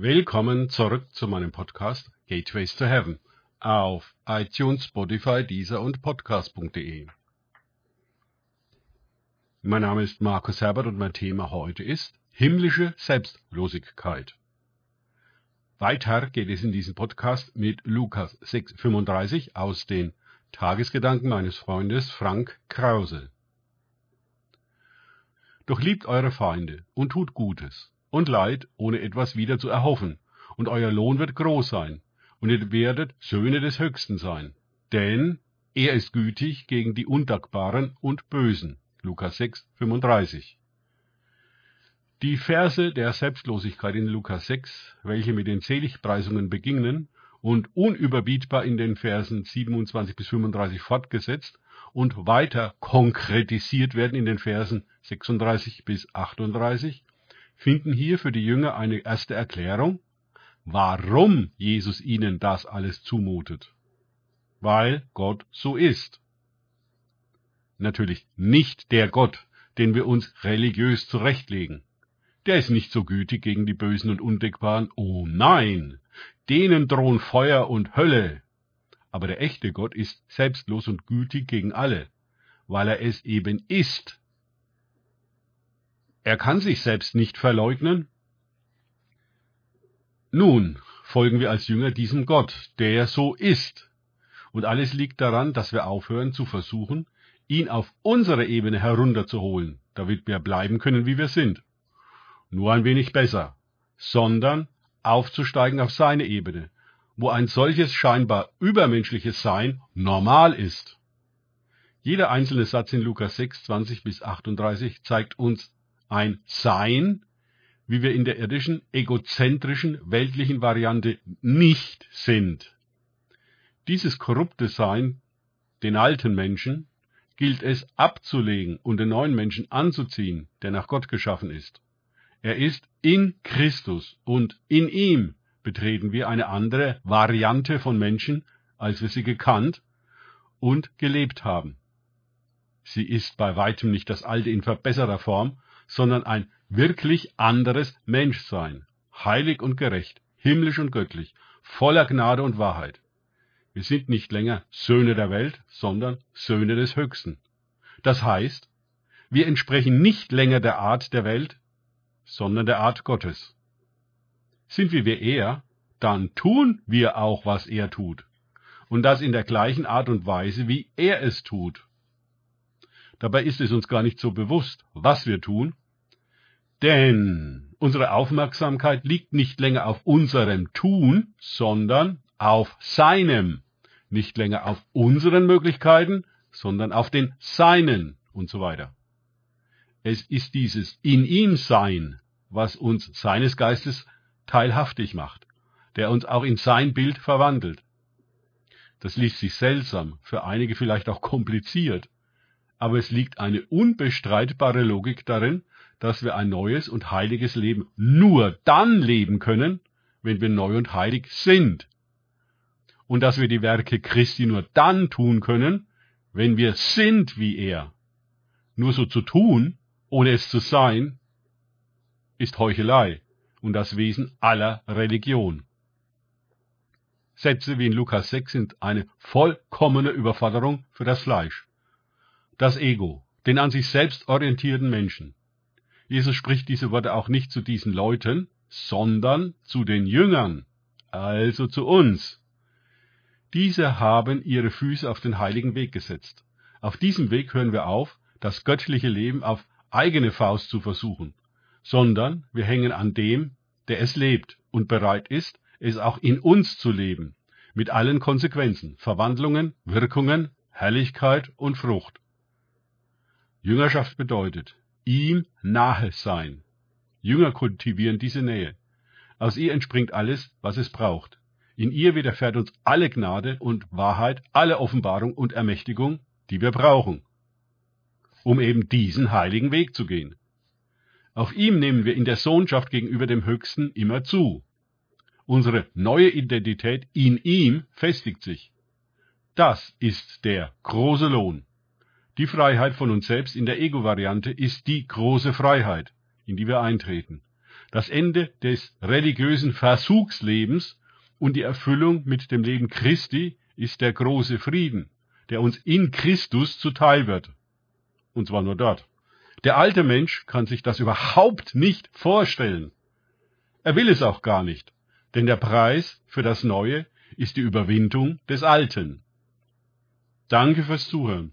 Willkommen zurück zu meinem Podcast Gateways to Heaven auf iTunes, Spotify, Deezer und Podcast.de. Mein Name ist Markus Herbert und mein Thema heute ist himmlische Selbstlosigkeit. Weiter geht es in diesem Podcast mit Lukas 6,35 aus den Tagesgedanken meines Freundes Frank Krause. Doch liebt eure Feinde und tut Gutes und Leid, ohne etwas wieder zu erhoffen, und euer Lohn wird groß sein, und ihr werdet Söhne des Höchsten sein. Denn er ist gütig gegen die Undankbaren und Bösen. Lukas 6, 35. Die Verse der Selbstlosigkeit in Lukas 6, welche mit den Seligpreisungen beginnen und unüberbietbar in den Versen 27 bis 35 fortgesetzt und weiter konkretisiert werden in den Versen 36 bis 38, finden hier für die Jünger eine erste Erklärung, warum Jesus ihnen das alles zumutet. Weil Gott so ist. Natürlich nicht der Gott, den wir uns religiös zurechtlegen. Der ist nicht so gütig gegen die Bösen und Undeckbaren. Oh nein, denen drohen Feuer und Hölle. Aber der echte Gott ist selbstlos und gütig gegen alle, weil er es eben ist er kann sich selbst nicht verleugnen. Nun folgen wir als Jünger diesem Gott, der so ist. Und alles liegt daran, dass wir aufhören zu versuchen, ihn auf unsere Ebene herunterzuholen, damit wir bleiben können, wie wir sind. Nur ein wenig besser, sondern aufzusteigen auf seine Ebene, wo ein solches scheinbar übermenschliches Sein normal ist. Jeder einzelne Satz in Lukas 6, 20 bis 38 zeigt uns ein Sein, wie wir in der irdischen, egozentrischen, weltlichen Variante nicht sind. Dieses korrupte Sein, den alten Menschen, gilt es abzulegen und den neuen Menschen anzuziehen, der nach Gott geschaffen ist. Er ist in Christus und in ihm betreten wir eine andere Variante von Menschen, als wir sie gekannt und gelebt haben. Sie ist bei weitem nicht das alte in verbesserter Form, sondern ein wirklich anderes Menschsein, heilig und gerecht, himmlisch und göttlich, voller Gnade und Wahrheit. Wir sind nicht länger Söhne der Welt, sondern Söhne des Höchsten. Das heißt, wir entsprechen nicht länger der Art der Welt, sondern der Art Gottes. Sind wir wie er, dann tun wir auch, was er tut, und das in der gleichen Art und Weise, wie er es tut. Dabei ist es uns gar nicht so bewusst, was wir tun, denn unsere Aufmerksamkeit liegt nicht länger auf unserem Tun, sondern auf seinem, nicht länger auf unseren Möglichkeiten, sondern auf den seinen und so weiter. Es ist dieses in ihm Sein, was uns seines Geistes teilhaftig macht, der uns auch in sein Bild verwandelt. Das liest sich seltsam, für einige vielleicht auch kompliziert, aber es liegt eine unbestreitbare Logik darin, dass wir ein neues und heiliges Leben nur dann leben können, wenn wir neu und heilig sind. Und dass wir die Werke Christi nur dann tun können, wenn wir sind wie er. Nur so zu tun, ohne es zu sein, ist Heuchelei und das Wesen aller Religion. Sätze wie in Lukas 6 sind eine vollkommene Überforderung für das Fleisch das Ego, den an sich selbst orientierten Menschen. Jesus spricht diese Worte auch nicht zu diesen Leuten, sondern zu den Jüngern, also zu uns. Diese haben ihre Füße auf den heiligen Weg gesetzt. Auf diesem Weg hören wir auf, das göttliche Leben auf eigene Faust zu versuchen, sondern wir hängen an dem, der es lebt und bereit ist, es auch in uns zu leben, mit allen Konsequenzen, Verwandlungen, Wirkungen, Herrlichkeit und Frucht. Jüngerschaft bedeutet, ihm nahe sein. Jünger kultivieren diese Nähe. Aus ihr entspringt alles, was es braucht. In ihr widerfährt uns alle Gnade und Wahrheit, alle Offenbarung und Ermächtigung, die wir brauchen, um eben diesen heiligen Weg zu gehen. Auf ihm nehmen wir in der Sohnschaft gegenüber dem Höchsten immer zu. Unsere neue Identität in ihm festigt sich. Das ist der große Lohn. Die Freiheit von uns selbst in der Ego-Variante ist die große Freiheit, in die wir eintreten. Das Ende des religiösen Versuchslebens und die Erfüllung mit dem Leben Christi ist der große Frieden, der uns in Christus zuteil wird. Und zwar nur dort. Der alte Mensch kann sich das überhaupt nicht vorstellen. Er will es auch gar nicht, denn der Preis für das Neue ist die Überwindung des Alten. Danke fürs Zuhören.